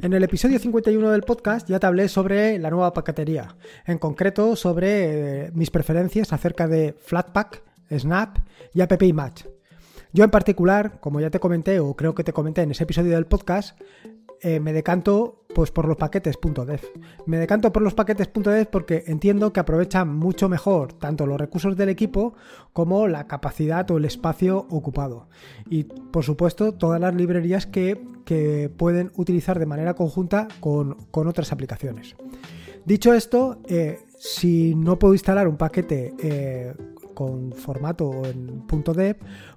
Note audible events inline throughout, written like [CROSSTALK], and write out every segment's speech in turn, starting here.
En el episodio 51 del podcast ya te hablé sobre la nueva paquetería, en concreto sobre eh, mis preferencias acerca de Flatpak, Snap y App Match. Yo en particular, como ya te comenté o creo que te comenté en ese episodio del podcast, eh, me decanto pues por los paquetes .dev. Me decanto por los paquetes .dev porque entiendo que aprovechan mucho mejor tanto los recursos del equipo como la capacidad o el espacio ocupado. Y por supuesto todas las librerías que, pueden utilizar de manera conjunta con, otras aplicaciones. Dicho esto, eh, si no puedo instalar un paquete eh, con formato en .dev,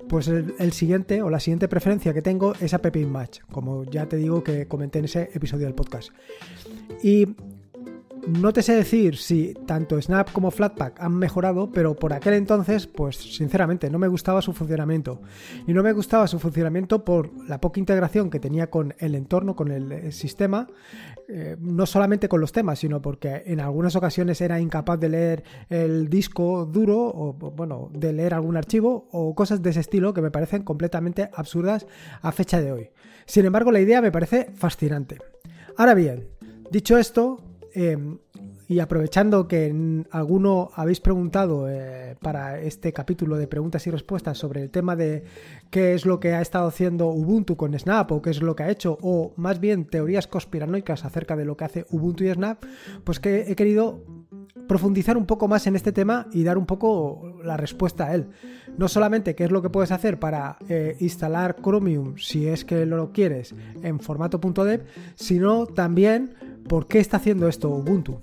pues el, siguiente o la siguiente preferencia que tengo es App Match, como ya te digo que comenté en ese episodio del podcast. Y no te sé decir si tanto Snap como Flatpak han mejorado, pero por aquel entonces, pues sinceramente no me gustaba su funcionamiento. Y no me gustaba su funcionamiento por la poca integración que tenía con el entorno, con el sistema, eh, no solamente con los temas, sino porque en algunas ocasiones era incapaz de leer el disco duro o, bueno, de leer algún archivo o cosas de ese estilo que me parecen completamente absurdas a fecha de hoy. Sin embargo, la idea me parece fascinante. Ahora bien, dicho esto, Em, y aprovechando que alguno habéis preguntado eh, para este capítulo de preguntas y respuestas sobre el tema de qué es lo que ha estado haciendo Ubuntu con Snap o qué es lo que ha hecho, o más bien teorías conspiranoicas acerca de lo que hace Ubuntu y Snap, pues que he querido profundizar un poco más en este tema y dar un poco la respuesta a él. No solamente qué es lo que puedes hacer para eh, instalar Chromium si es que lo quieres en formato .dev, sino también por qué está haciendo esto Ubuntu.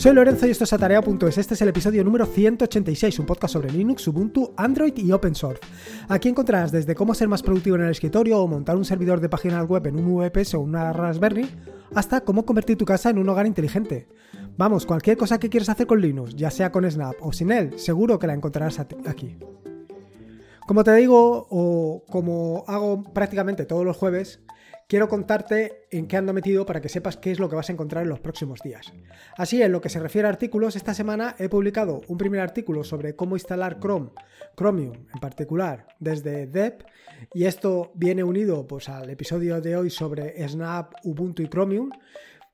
Soy Lorenzo y esto es Atarea.es. Este es el episodio número 186, un podcast sobre Linux, Ubuntu, Android y Open Source. Aquí encontrarás desde cómo ser más productivo en el escritorio o montar un servidor de página web en un VPS o una Raspberry, hasta cómo convertir tu casa en un hogar inteligente. Vamos, cualquier cosa que quieras hacer con Linux, ya sea con Snap o sin él, seguro que la encontrarás aquí. Como te digo, o como hago prácticamente todos los jueves, quiero contarte en qué ando metido para que sepas qué es lo que vas a encontrar en los próximos días. Así, en lo que se refiere a artículos, esta semana he publicado un primer artículo sobre cómo instalar Chrome, Chromium en particular, desde Dev, y esto viene unido pues, al episodio de hoy sobre Snap, Ubuntu y Chromium.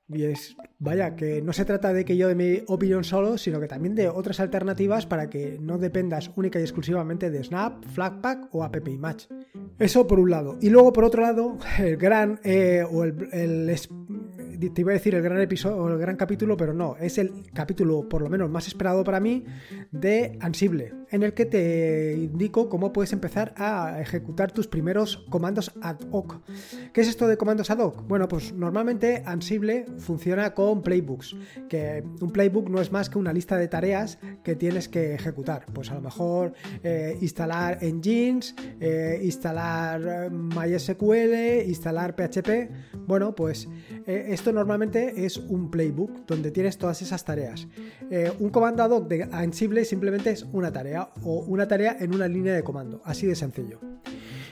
Y es, vaya, que no se trata de que yo de mi opinión solo, sino que también de otras alternativas para que no dependas única y exclusivamente de Snap, Flatpak o App Match. Eso por un lado. Y luego por otro lado, el gran, eh, o el, el, te iba a decir el gran episodio o el gran capítulo, pero no, es el capítulo por lo menos más esperado para mí de Ansible, en el que te indico cómo puedes empezar a ejecutar tus primeros comandos ad hoc. ¿Qué es esto de comandos ad hoc? Bueno, pues normalmente Ansible funciona con playbooks, que un playbook no es más que una lista de tareas que tienes que ejecutar. Pues a lo mejor eh, instalar engines, eh, instalar eh, MySQL, instalar PHP. Bueno, pues esto normalmente es un playbook donde tienes todas esas tareas. Un comando ad hoc de Ansible simplemente es una tarea o una tarea en una línea de comando, así de sencillo.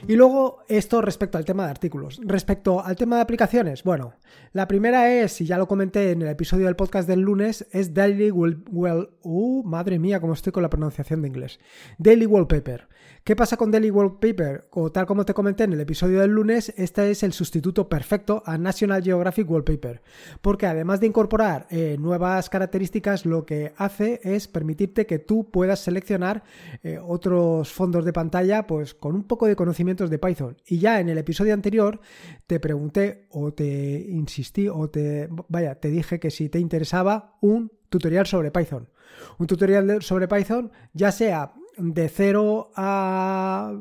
Y luego esto respecto al tema de artículos. Respecto al tema de aplicaciones, bueno, la primera es, y ya lo comenté en el episodio del podcast del lunes, es Daily Well... uh, madre mía, cómo estoy con la pronunciación de inglés. Daily Wallpaper. ¿Qué pasa con Daily Wallpaper? O tal como te comenté en el episodio del lunes, este es el sustituto perfecto a National Geographic Wallpaper, porque además de incorporar eh, nuevas características, lo que hace es permitirte que tú puedas seleccionar eh, otros fondos de pantalla, pues con un poco de conocimientos de Python. Y ya en el episodio anterior te pregunté o te insistí o te, vaya, te dije que si te interesaba un tutorial sobre Python. Un tutorial sobre Python, ya sea de cero a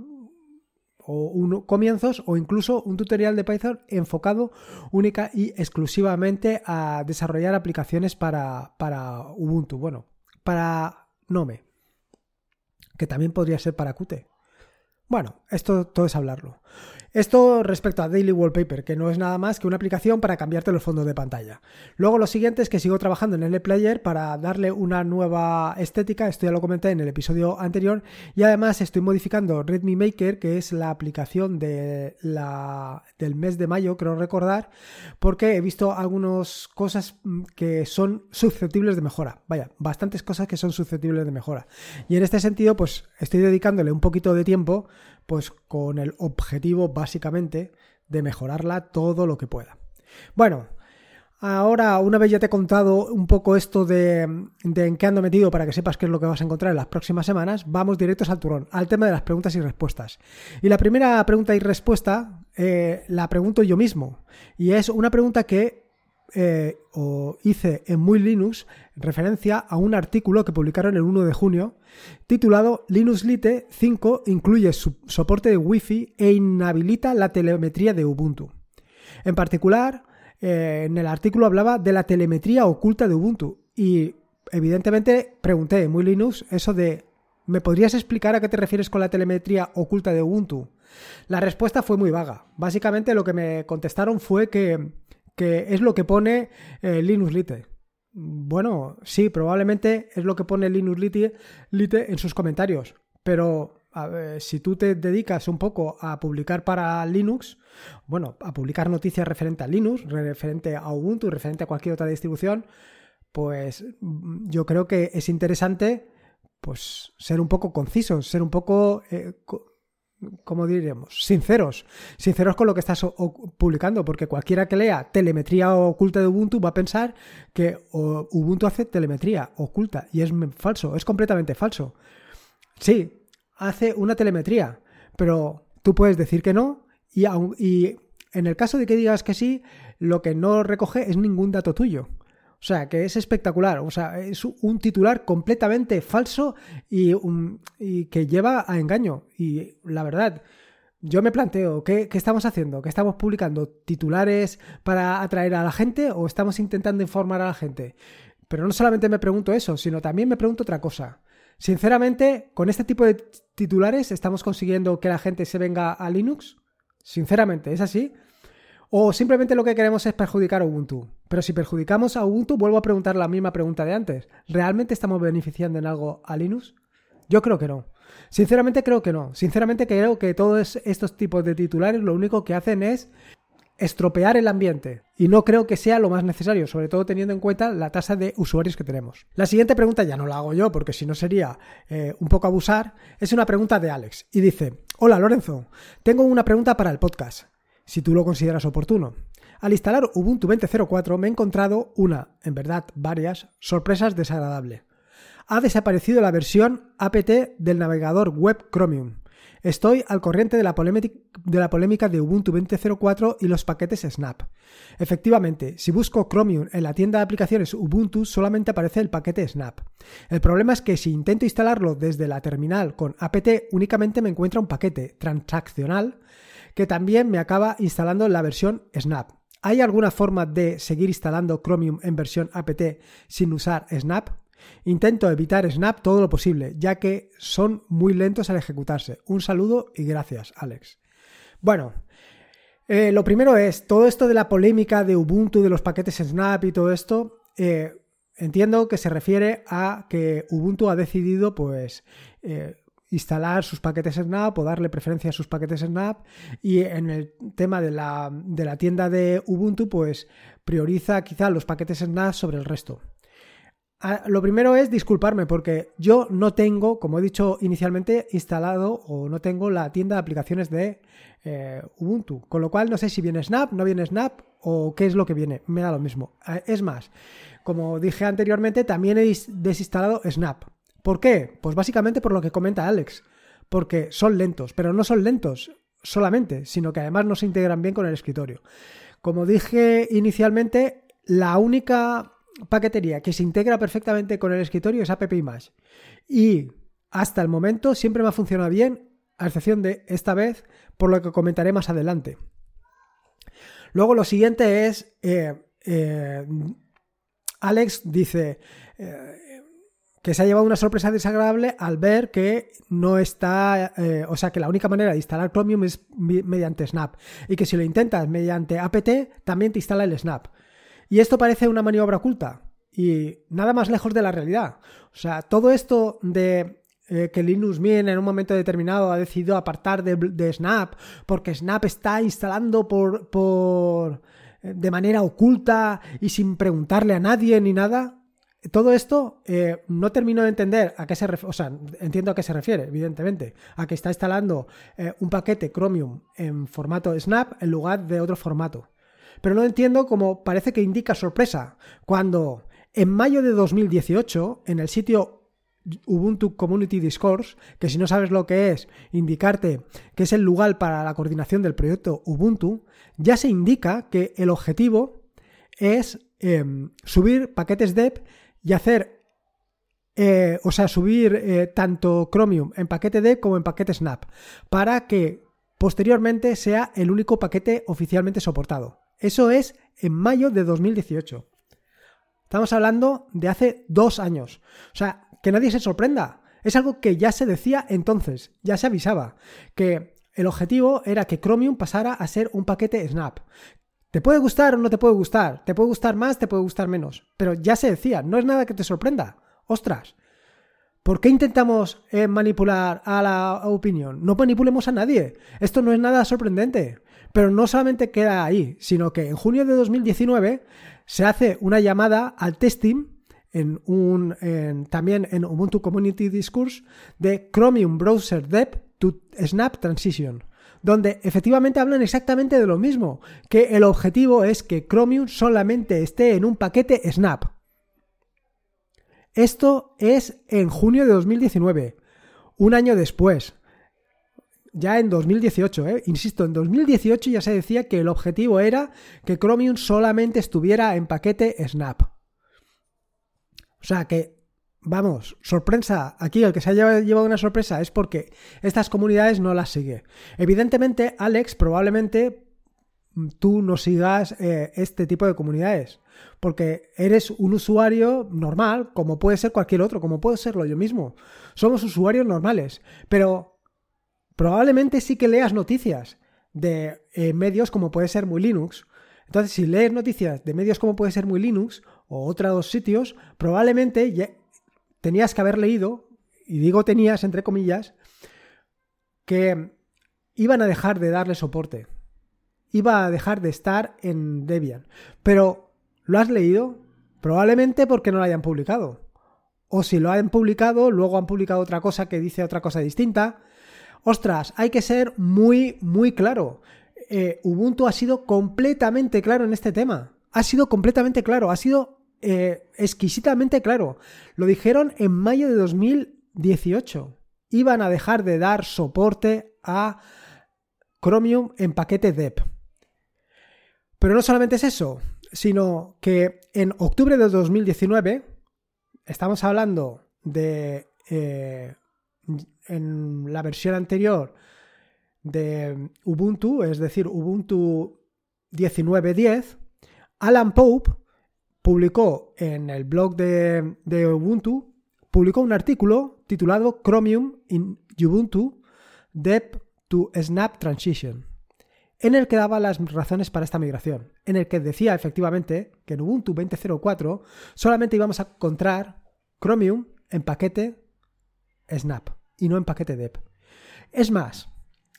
o comienzos o incluso un tutorial de Python enfocado única y exclusivamente a desarrollar aplicaciones para, para Ubuntu, bueno, para Nome, que también podría ser para Qt. Bueno, esto todo es hablarlo. Esto respecto a Daily Wallpaper, que no es nada más que una aplicación para cambiarte los fondos de pantalla. Luego lo siguiente es que sigo trabajando en el Player para darle una nueva estética, esto ya lo comenté en el episodio anterior, y además estoy modificando Redmi Maker, que es la aplicación de la, del mes de mayo, creo recordar, porque he visto algunas cosas mm, que son susceptibles de mejora. Vaya, bastantes cosas que son susceptibles de mejora. Y en este sentido, pues estoy dedicándole un poquito de tiempo pues con el objetivo básicamente de mejorarla todo lo que pueda. Bueno, ahora una vez ya te he contado un poco esto de, en qué ando metido para que sepas qué es lo que vas a encontrar en las próximas semanas, vamos directos al turón, al tema de las preguntas y respuestas. Y la primera pregunta y respuesta eh, la pregunto yo mismo, y es una pregunta que eh, o hice en Muy Linux referencia a un artículo que publicaron el 1 de junio titulado Linux Lite 5 incluye su soporte de Wi-Fi e inhabilita la telemetría de Ubuntu. En particular, eh, en el artículo hablaba de la telemetría oculta de Ubuntu y evidentemente pregunté en Muy Linux eso de ¿me podrías explicar a qué te refieres con la telemetría oculta de Ubuntu? La respuesta fue muy vaga. Básicamente lo que me contestaron fue que que es lo que pone eh, Linux Lite. Bueno, sí, probablemente es lo que pone Linux Lite, en sus comentarios, pero si tú te dedicas un poco a publicar para Linux, bueno, a publicar noticias referente a Linux, referente a Ubuntu, referente a cualquier otra distribución, pues yo creo que es interesante pues ser un poco conciso, ser un poco eh, ¿cómo diríamos? Sinceros. Sinceros con lo que estás publicando, porque cualquiera que lea telemetría oculta de Ubuntu va a pensar que Ubuntu hace telemetría oculta y es falso, es completamente falso. Sí, hace una telemetría, pero tú puedes decir que no y, y en el caso de que digas que sí, lo que no recoge es ningún dato tuyo. O sea, que es espectacular. O sea, es un titular completamente falso y, que lleva a engaño. Y la verdad, yo me planteo, ¿qué, estamos haciendo? ¿Qué estamos publicando? ¿Titulares para atraer a la gente o estamos intentando informar a la gente? Pero no solamente me pregunto eso, sino también me pregunto otra cosa. Sinceramente, con este tipo de titulares estamos consiguiendo que la gente se venga a Linux. Sinceramente, ¿es así? O simplemente lo que queremos es perjudicar a Ubuntu. Pero si perjudicamos a Ubuntu, vuelvo a preguntar la misma pregunta de antes. ¿Realmente estamos beneficiando en algo a Linux? Yo creo que no. Sinceramente creo que no. Sinceramente creo que todos estos tipos de titulares lo único que hacen es estropear el ambiente. Y no creo que sea lo más necesario, sobre todo teniendo en cuenta la tasa de usuarios que tenemos. La siguiente pregunta ya no la hago yo, porque si no sería eh, un poco abusar. Es una pregunta de Alex. Y dice, hola Lorenzo, tengo una pregunta para el podcast si tú lo consideras oportuno. Al instalar Ubuntu 20.04 me he encontrado una, en verdad varias, sorpresas desagradables. Ha desaparecido la versión apt del navegador web Chromium. Estoy al corriente de la, polémica de Ubuntu 20.04 y los paquetes Snap. Efectivamente, si busco Chromium en la tienda de aplicaciones Ubuntu solamente aparece el paquete Snap. El problema es que si intento instalarlo desde la terminal con apt únicamente me encuentra un paquete transaccional que también me acaba instalando la versión Snap. ¿Hay alguna forma de seguir instalando Chromium en versión apt sin usar Snap? Intento evitar Snap todo lo posible, ya que son muy lentos al ejecutarse. Un saludo y gracias, Alex. Bueno, eh, lo primero es, todo esto de la polémica de Ubuntu, de los paquetes Snap y todo esto, eh, entiendo que se refiere a que Ubuntu ha decidido, pues, eh, instalar sus paquetes Snap o darle preferencia a sus paquetes Snap y en el tema de la, de la tienda de Ubuntu pues prioriza quizá los paquetes Snap sobre el resto. Ah, lo primero es disculparme porque yo no tengo, como he dicho inicialmente, instalado o no tengo la tienda de aplicaciones de eh, Ubuntu. Con lo cual no sé si viene Snap, no viene Snap o qué es lo que viene. Me da lo mismo. Ah, es más, como dije anteriormente, también he desinstalado Snap. ¿Por qué? Pues básicamente por lo que comenta Alex, porque son lentos, pero no son lentos solamente, sino que además no se integran bien con el escritorio. Como dije inicialmente, la única paquetería que se integra perfectamente con el escritorio es App Y hasta el momento siempre me ha funcionado bien, a excepción de esta vez, por lo que comentaré más adelante. Luego lo siguiente es, eh, eh, Alex dice, eh, que se ha llevado una sorpresa desagradable al ver que no está, eh, o sea, que la única manera de instalar Chromium es mediante Snap y que si lo intentas mediante apt también te instala el Snap. Y esto parece una maniobra oculta y nada más lejos de la realidad. O sea, todo esto de eh, que Linux Mint en un momento determinado ha decidido apartar de, Snap porque Snap está instalando por, por de manera oculta y sin preguntarle a nadie ni nada, todo esto eh, no termino de entender a qué se refiere, o sea, entiendo a qué se refiere, evidentemente, a que está instalando eh, un paquete Chromium en formato Snap en lugar de otro formato. Pero no entiendo cómo parece que indica sorpresa cuando en mayo de 2018 en el sitio Ubuntu Community Discourse, que si no sabes lo que es, indicarte que es el lugar para la coordinación del proyecto Ubuntu, ya se indica que el objetivo es em, subir paquetes dev y hacer, eh, o sea, subir eh, tanto Chromium en paquete D como en paquete Snap, para que posteriormente sea el único paquete oficialmente soportado. Eso es en mayo de 2018. Estamos hablando de hace dos años. O sea, que nadie se sorprenda. Es algo que ya se decía entonces, ya se avisaba, que el objetivo era que Chromium pasara a ser un paquete Snap, te puede gustar o no te puede gustar, te puede gustar más, te puede gustar menos, pero ya se decía, no es nada que te sorprenda. Ostras, ¿por qué intentamos eh, manipular a la opinión? No manipulemos a nadie, esto no es nada sorprendente. Pero no solamente queda ahí, sino que en junio de 2019 se hace una llamada al testing en un, también en Ubuntu Community Discourse de Chromium Browser Dev to Snap Transition donde efectivamente hablan exactamente de lo mismo, que el objetivo es que Chromium solamente esté en un paquete Snap. Esto es en junio de 2019, un año después. Ya en 2018, ¿eh? insisto, en 2018 ya se decía que el objetivo era que Chromium solamente estuviera en paquete Snap. O sea que vamos, sorpresa, aquí el que se haya llevado una sorpresa es porque estas comunidades no las sigue. Evidentemente, Alex, probablemente tú no sigas eh, este tipo de comunidades, porque eres un usuario normal, como puede ser cualquier otro, como puedo serlo yo mismo. Somos usuarios normales, pero probablemente sí que leas noticias de eh, medios como puede ser muy Linux. Entonces, si lees noticias de medios como puede ser muy Linux o otros sitios, probablemente tenías que haber leído, y digo tenías entre comillas, que iban a dejar de darle soporte. Iba a dejar de estar en Debian. Pero, ¿lo has leído? Probablemente porque no lo hayan publicado. O si lo han publicado, luego han publicado otra cosa que dice otra cosa distinta. Ostras, hay que ser muy, muy claro. Eh, Ubuntu ha sido completamente claro en este tema. Ha sido completamente claro. Ha sido eh, exquisitamente claro. Lo dijeron en mayo de 2018. Iban a dejar de dar soporte a Chromium en paquete DEP. Pero no solamente es eso, sino que en octubre de 2019, estamos hablando de eh, en la versión anterior de Ubuntu, es decir, Ubuntu 19.10, Alan Pope publicó en el blog de, Ubuntu, publicó un artículo titulado Chromium in Ubuntu Dev to Snap Transition, en el que daba las razones para esta migración, en el que decía efectivamente que en Ubuntu 20.04 solamente íbamos a encontrar Chromium en paquete Snap y no en paquete Dev. Es más,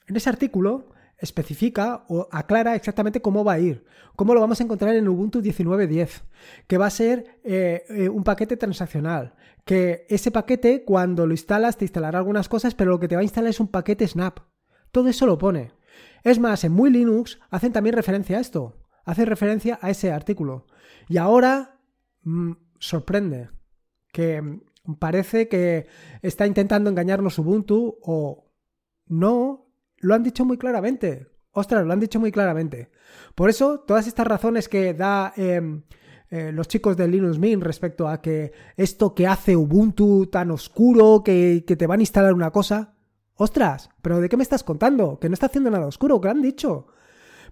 en ese artículo especifica o aclara exactamente cómo va a ir, cómo lo vamos a encontrar en Ubuntu 19.10, que va a ser eh, eh, un paquete transaccional, que ese paquete cuando lo instalas te instalará algunas cosas, pero lo que te va a instalar es un paquete Snap. Todo eso lo pone. Es más, en Muy Linux hacen también referencia a esto, hacen referencia a ese artículo. Y ahora mm, sorprende que mm, parece que está intentando engañarnos Ubuntu o no, lo han dicho muy claramente. Ostras, lo han dicho muy claramente. Por eso, todas estas razones que da em, eh, los chicos de Linux Mint respecto a que esto que hace Ubuntu tan oscuro, que, que, te van a instalar una cosa. Ostras, pero ¿de qué me estás contando? Que no está haciendo nada oscuro, que lo han dicho.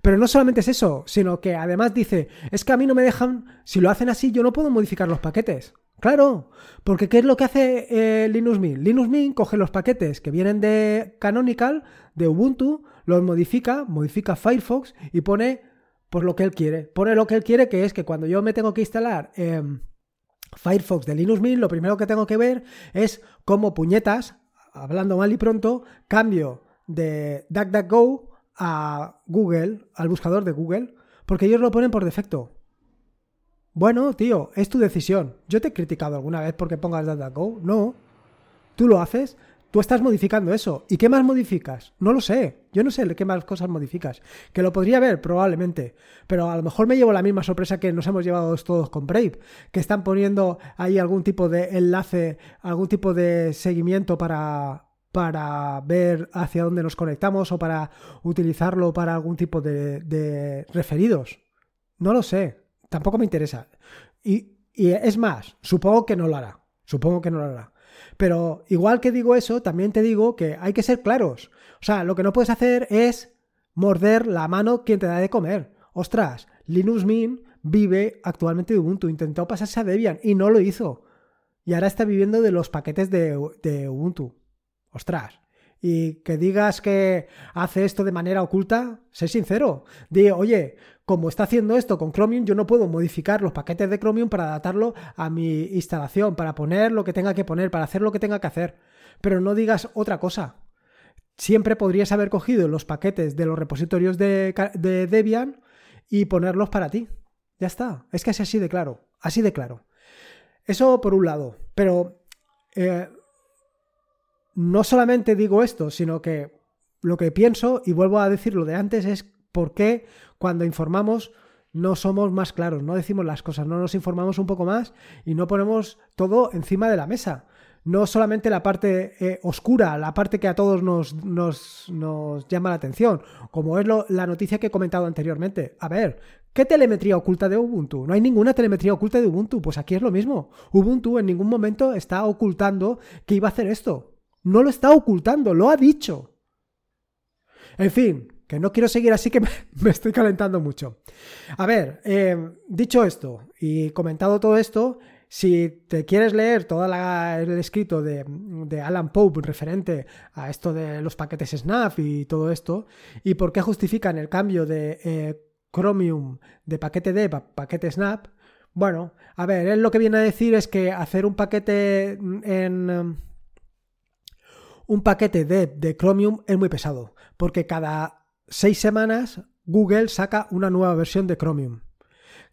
Pero no solamente es eso, sino que además dice, es que a mí no me dejan, si lo hacen así, yo no puedo modificar los paquetes. Claro, porque ¿qué es lo que hace eh, Linux Mint? Linux Mint coge los paquetes que vienen de Canonical, de Ubuntu, los modifica, modifica Firefox y pone pues lo que él quiere. Pone lo que él quiere, que es que cuando yo me tengo que instalar em, Firefox de Linux Mint, lo primero que tengo que ver es cómo puñetas, hablando mal y pronto, cambio de DuckDuckGo a Google, al buscador de Google, porque ellos lo ponen por defecto. Bueno, tío, es tu decisión. ¿Yo te he criticado alguna vez porque pongas DuckDuckGo? No. Tú lo haces, tú estás modificando eso. ¿Y qué más modificas? No lo sé. Yo no sé qué más cosas modificas. Que lo podría ver, probablemente. Pero a lo mejor me llevo la misma sorpresa que nos hemos llevado todos con Brave. Que están poniendo ahí algún tipo de enlace, algún tipo de seguimiento para, para ver hacia dónde nos conectamos o para utilizarlo para algún tipo de referidos. No lo sé tampoco me interesa. Y, es más, supongo que no lo hará. Supongo que no lo hará. Pero igual que digo eso, también te digo que hay que ser claros. O sea, lo que no puedes hacer es morder la mano quien te da de comer. Ostras, Linux Mint vive actualmente de Ubuntu. Intentó pasarse a Debian y no lo hizo. Y ahora está viviendo de los paquetes de, Ubuntu. Ostras. Y que digas que hace esto de manera oculta, sé sincero. Di, oye, como está haciendo esto con Chromium, yo no puedo modificar los paquetes de Chromium para adaptarlo a mi instalación, para poner lo que tenga que poner, para hacer lo que tenga que hacer. Pero no digas otra cosa. Siempre podrías haber cogido los paquetes de los repositorios de, Debian y ponerlos para ti. Ya está. Es que es así de claro. Así de claro. Eso por un lado. Pero eh, no solamente digo esto, sino que lo que pienso, y vuelvo a decir lo de antes, es por qué cuando informamos no somos más claros, no decimos las cosas, no nos informamos un poco más y no ponemos todo encima de la mesa. No solamente la parte eh, oscura, la parte que a todos nos, nos, llama la atención, como es la noticia que he comentado anteriormente. A ver, ¿qué telemetría oculta de Ubuntu? No hay ninguna telemetría oculta de Ubuntu, pues aquí es lo mismo. Ubuntu en ningún momento está ocultando que iba a hacer esto. No lo está ocultando, lo ha dicho. En fin, no quiero seguir así que [LAUGHS] me, estoy calentando mucho. A ver, eh, dicho esto y comentado todo esto, si te quieres leer todo el escrito de, Alan Pope referente a esto de los paquetes Snap y todo esto, y por qué justifican el cambio de eh, Chromium de paquete D a paquete Snap, bueno, a ver, él lo que viene a decir es que hacer un paquete en... Un paquete D de Chromium es muy pesado, porque cada seis semanas Google saca una nueva versión de Chromium.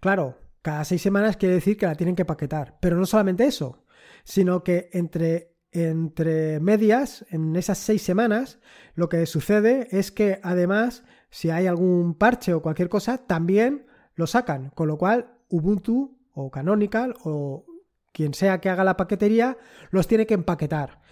Claro, cada seis semanas quiere decir que la tienen que paquetar. Pero no solamente eso, sino que entre, entre medias, en esas seis semanas, lo que sucede es que además, si hay algún parche o cualquier cosa, también lo sacan. Con lo cual, Ubuntu o Canonical o quien sea que haga la paquetería, los tiene que empaquetar.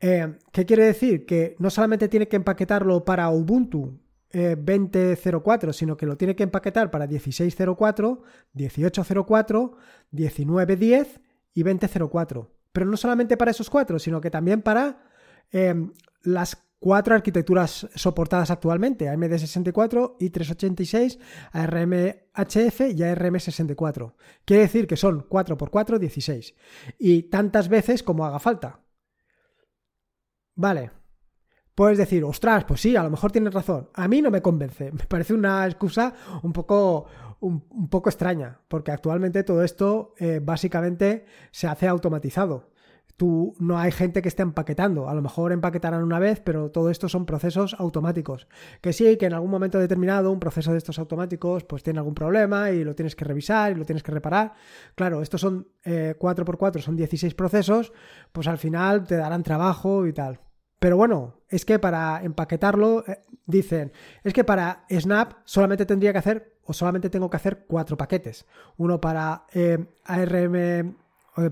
Eh, ¿Qué quiere decir? Que no solamente tiene que empaquetarlo para Ubuntu 2004, eh, sino que lo tiene que empaquetar para 1604, 1804, 1910 y 2004. Pero no solamente para esos cuatro, sino que también para em, las cuatro arquitecturas soportadas actualmente, AMD64, i386, ARMHF y ARM64. Quiere decir que son 4x4, 16. Y tantas veces como haga falta. Vale, puedes decir, ostras, pues sí, a lo mejor tienes razón. A mí no me convence. [LAUGHS] Me parece una excusa un poco, un, poco extraña, porque actualmente todo esto eh, básicamente se hace automatizado. Tú, no hay gente que esté empaquetando. A lo mejor empaquetarán una vez, pero todo esto son procesos automáticos. Que sí, que en algún momento determinado un proceso de estos automáticos pues tiene algún problema y lo tienes que revisar y lo tienes que reparar. Claro, estos son 4x4, eh, son 16 procesos, pues al final te darán trabajo y tal. Pero bueno, es que para empaquetarlo, eh, dicen, es que para Snap solamente tendría que hacer, o solamente tengo que hacer cuatro paquetes. Uno para eh, ARM, eh,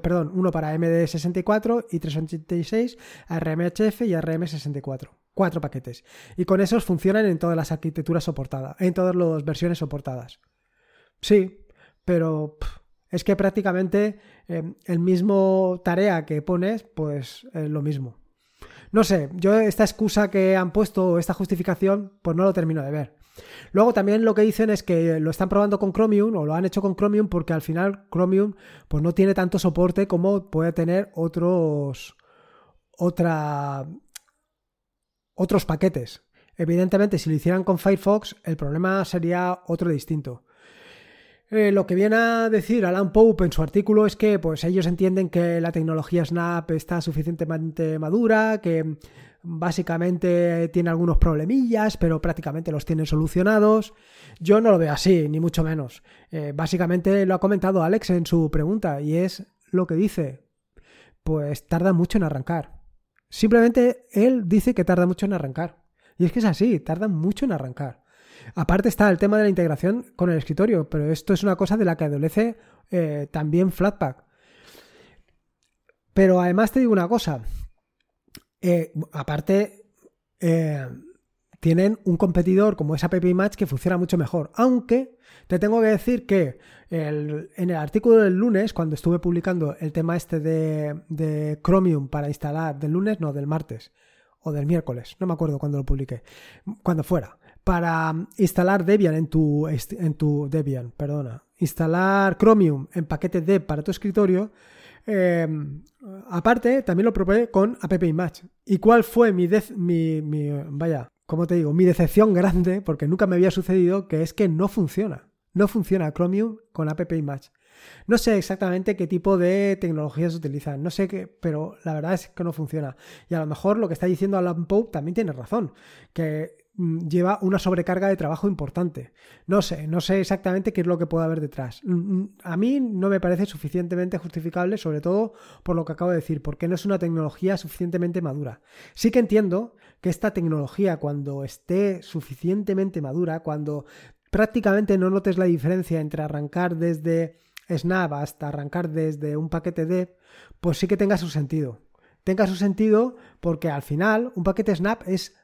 perdón, uno para MD64 y 386, ARMHF y ARM64. Cuatro paquetes. Y con esos funcionan en todas las arquitecturas soportadas, en todas las versiones soportadas. Sí, pero es que prácticamente el mismo tarea que pones, pues es lo mismo. No sé, yo esta excusa que han puesto, esta justificación, pues no lo termino de ver. Luego también lo que dicen es que lo están probando con Chromium o lo han hecho con Chromium porque al final Chromium pues no tiene tanto soporte como puede tener otros otra otros paquetes. Evidentemente, si lo hicieran con Firefox, el problema sería otro distinto. Eh, lo que viene a decir Alan Pope en su artículo es que pues, ellos entienden que la tecnología Snap está suficientemente madura, que básicamente tiene algunos problemillas, pero prácticamente los tienen solucionados. Yo no lo veo así, ni mucho menos. Eh, básicamente lo ha comentado Alex en su pregunta y es lo que dice. Pues tarda mucho en arrancar. Simplemente él dice que tarda mucho en arrancar. Y es que es así, tarda mucho en arrancar. Aparte está el tema de la integración con el escritorio, pero esto es una cosa de la que adolece eh, también Flatpak. Pero además te digo una cosa. Eh, aparte, eh, tienen un competidor como es App Match que funciona mucho mejor. Aunque te tengo que decir que en el artículo del lunes, cuando estuve publicando el tema este de, de Chromium para instalar, del lunes, no, del martes o del miércoles, no me acuerdo cuándo lo publiqué, cuando fuera para instalar Debian en tu, en tu Debian, perdona, instalar Chromium en paquete Deb para tu escritorio, em, aparte también lo probé con AppImage. ¿Y cuál fue mi, mi, mi, vaya, cómo te digo, mi decepción grande, porque nunca me había sucedido, que es que no funciona. No funciona Chromium con AppImage. No sé exactamente qué tipo de tecnologías utilizan, no sé qué, pero la verdad es que no funciona. Y a lo mejor lo que está diciendo Alan Pope también tiene razón, que lleva una sobrecarga de trabajo importante. No sé, no sé exactamente qué es lo que puede haber detrás. Mm, mm, a mí no me parece suficientemente justificable, sobre todo por lo que acabo de decir, porque no es una tecnología suficientemente madura. Sí que entiendo que esta tecnología, cuando esté suficientemente madura, cuando prácticamente no notes la diferencia entre arrancar desde Snap hasta arrancar desde un paquete de, pues sí que tenga su sentido. Tenga su sentido porque al final un paquete Snap es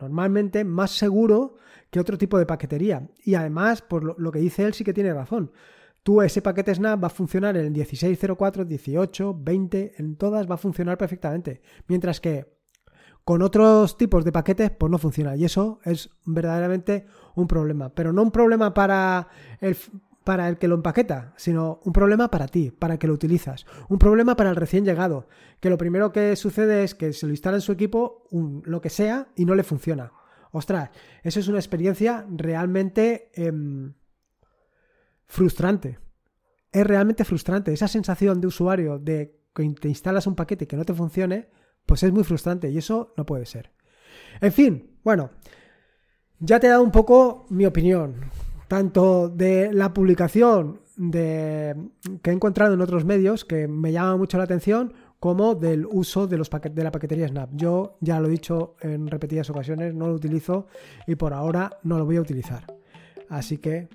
normalmente más seguro que otro tipo de paquetería. Y además, por lo, que dice él, sí que tiene razón. Tú ese paquete Snap va a funcionar en el 1604, 18, 20, en todas va a funcionar perfectamente. Mientras que con otros tipos de paquetes, pues no funciona. Y eso es verdaderamente un problema. Pero no un problema para el, para el que lo empaqueta, sino un problema para ti, para el que lo utilizas. Un problema para el recién llegado, que lo primero que sucede es que se lo instala en su equipo, lo que sea, y no le funciona. Ostras, eso es una experiencia realmente em, frustrante. Es realmente frustrante. Esa sensación de usuario de que te instalas un paquete y que no te funcione, pues es muy frustrante y eso no puede ser. En fin, bueno, ya te he dado un poco mi opinión tanto de la publicación de, que he encontrado en otros medios que me llama mucho la atención, como del uso de, los de la paquetería Snap. Yo ya lo he dicho en repetidas ocasiones, no lo utilizo y por ahora no lo voy a utilizar. Así que,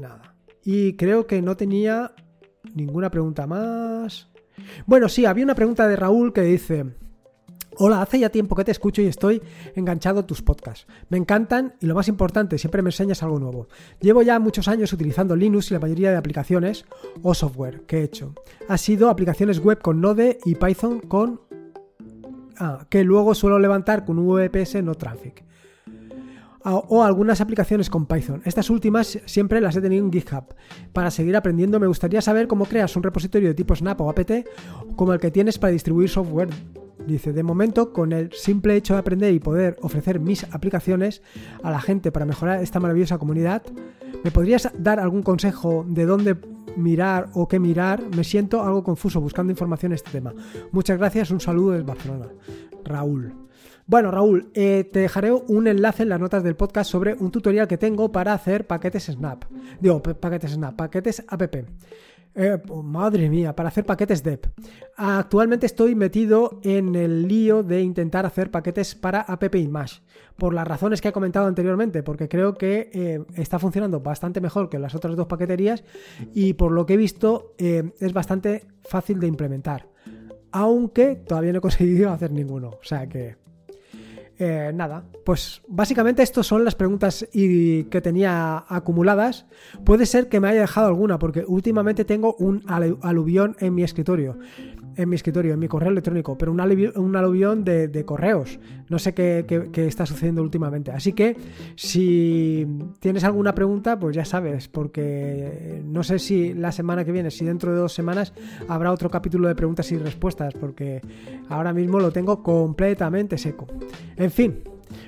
nada. Y creo que no tenía ninguna pregunta más. Bueno, sí, había una pregunta de Raúl que dice, Hola, hace ya tiempo que te escucho y estoy enganchado a tus podcasts. Me encantan y lo más importante, siempre me enseñas algo nuevo. Llevo ya muchos años utilizando Linux y la mayoría de aplicaciones o software que he hecho. Ha sido aplicaciones web con Node y Python con... Ah, que luego suelo levantar con VPS no traffic. Ah, o algunas aplicaciones con Python. Estas últimas siempre las he tenido en GitHub. Para seguir aprendiendo me gustaría saber cómo creas un repositorio de tipo Snap o apt como el que tienes para distribuir software Dice, de momento, con el simple hecho de aprender y poder ofrecer mis aplicaciones a la gente para mejorar esta maravillosa comunidad, ¿me podrías dar algún consejo de dónde mirar o qué mirar? Me siento algo confuso buscando información en este tema. Muchas gracias, un saludo desde Barcelona. Raúl. Bueno, Raúl, eh, te dejaré un enlace en las notas del podcast sobre un tutorial que tengo para hacer paquetes Snap. Digo, paquetes Snap, paquetes app. Eh, oh, madre mía, para hacer paquetes DEP. Actualmente estoy metido en el lío de intentar hacer paquetes para app Image, por las razones que he comentado anteriormente, porque creo que eh, está funcionando bastante mejor que las otras dos paqueterías y por lo que he visto eh, es bastante fácil de implementar. Aunque todavía no he [LAUGHS] conseguido hacer ninguno. O sea que eh, nada, pues básicamente estas son las preguntas que tenía acumuladas. Puede ser que me haya dejado alguna, porque últimamente tengo un aluvión en mi escritorio. En mi escritorio, en mi correo electrónico, pero un, aluvión de, correos. No sé qué, está sucediendo últimamente. Así que si tienes alguna pregunta, pues ya sabes, porque no sé si la semana que viene, si dentro de dos semanas habrá otro capítulo de preguntas y respuestas, porque ahora mismo lo tengo completamente seco. En fin.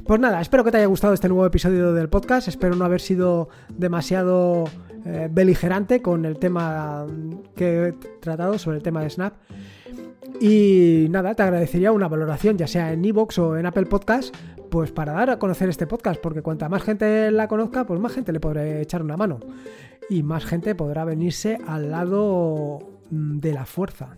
Pues nada, espero que te haya gustado este nuevo episodio del podcast, espero no haber sido demasiado eh, beligerante con el tema que he tratado sobre el tema de Snap. Y nada, te agradecería una valoración, ya sea en iVoox o en Apple Podcast, pues para dar a conocer este podcast, porque cuanta más gente la conozca, pues más gente le podré echar una mano. Y más gente podrá venirse al lado mm, de la fuerza.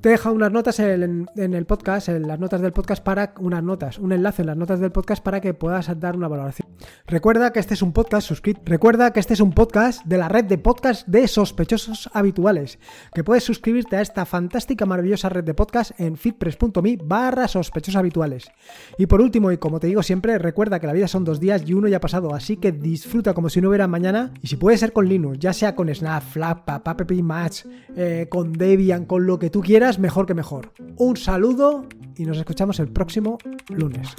Te he dejado unas notas en, el podcast, en las notas del podcast para unas notas, un enlace en las notas del podcast para que puedas dar una valoración. Recuerda que este es un podcast suscrito. Recuerda que este es un podcast de la red de podcast de sospechosos habituales, que puedes suscribirte a esta fantástica, maravillosa red de podcast en fitpress.me barra sospechosos habituales. Y por último, y como te digo siempre, recuerda que la vida son dos días y uno ya pasado, así que disfruta como si no hubiera mañana. Y si puede ser con Linux, ya sea con Snap, Flatpak, Puppet Match, eh, con Debian, con lo que tú quieras mejor que mejor. Un saludo y nos escuchamos el próximo lunes.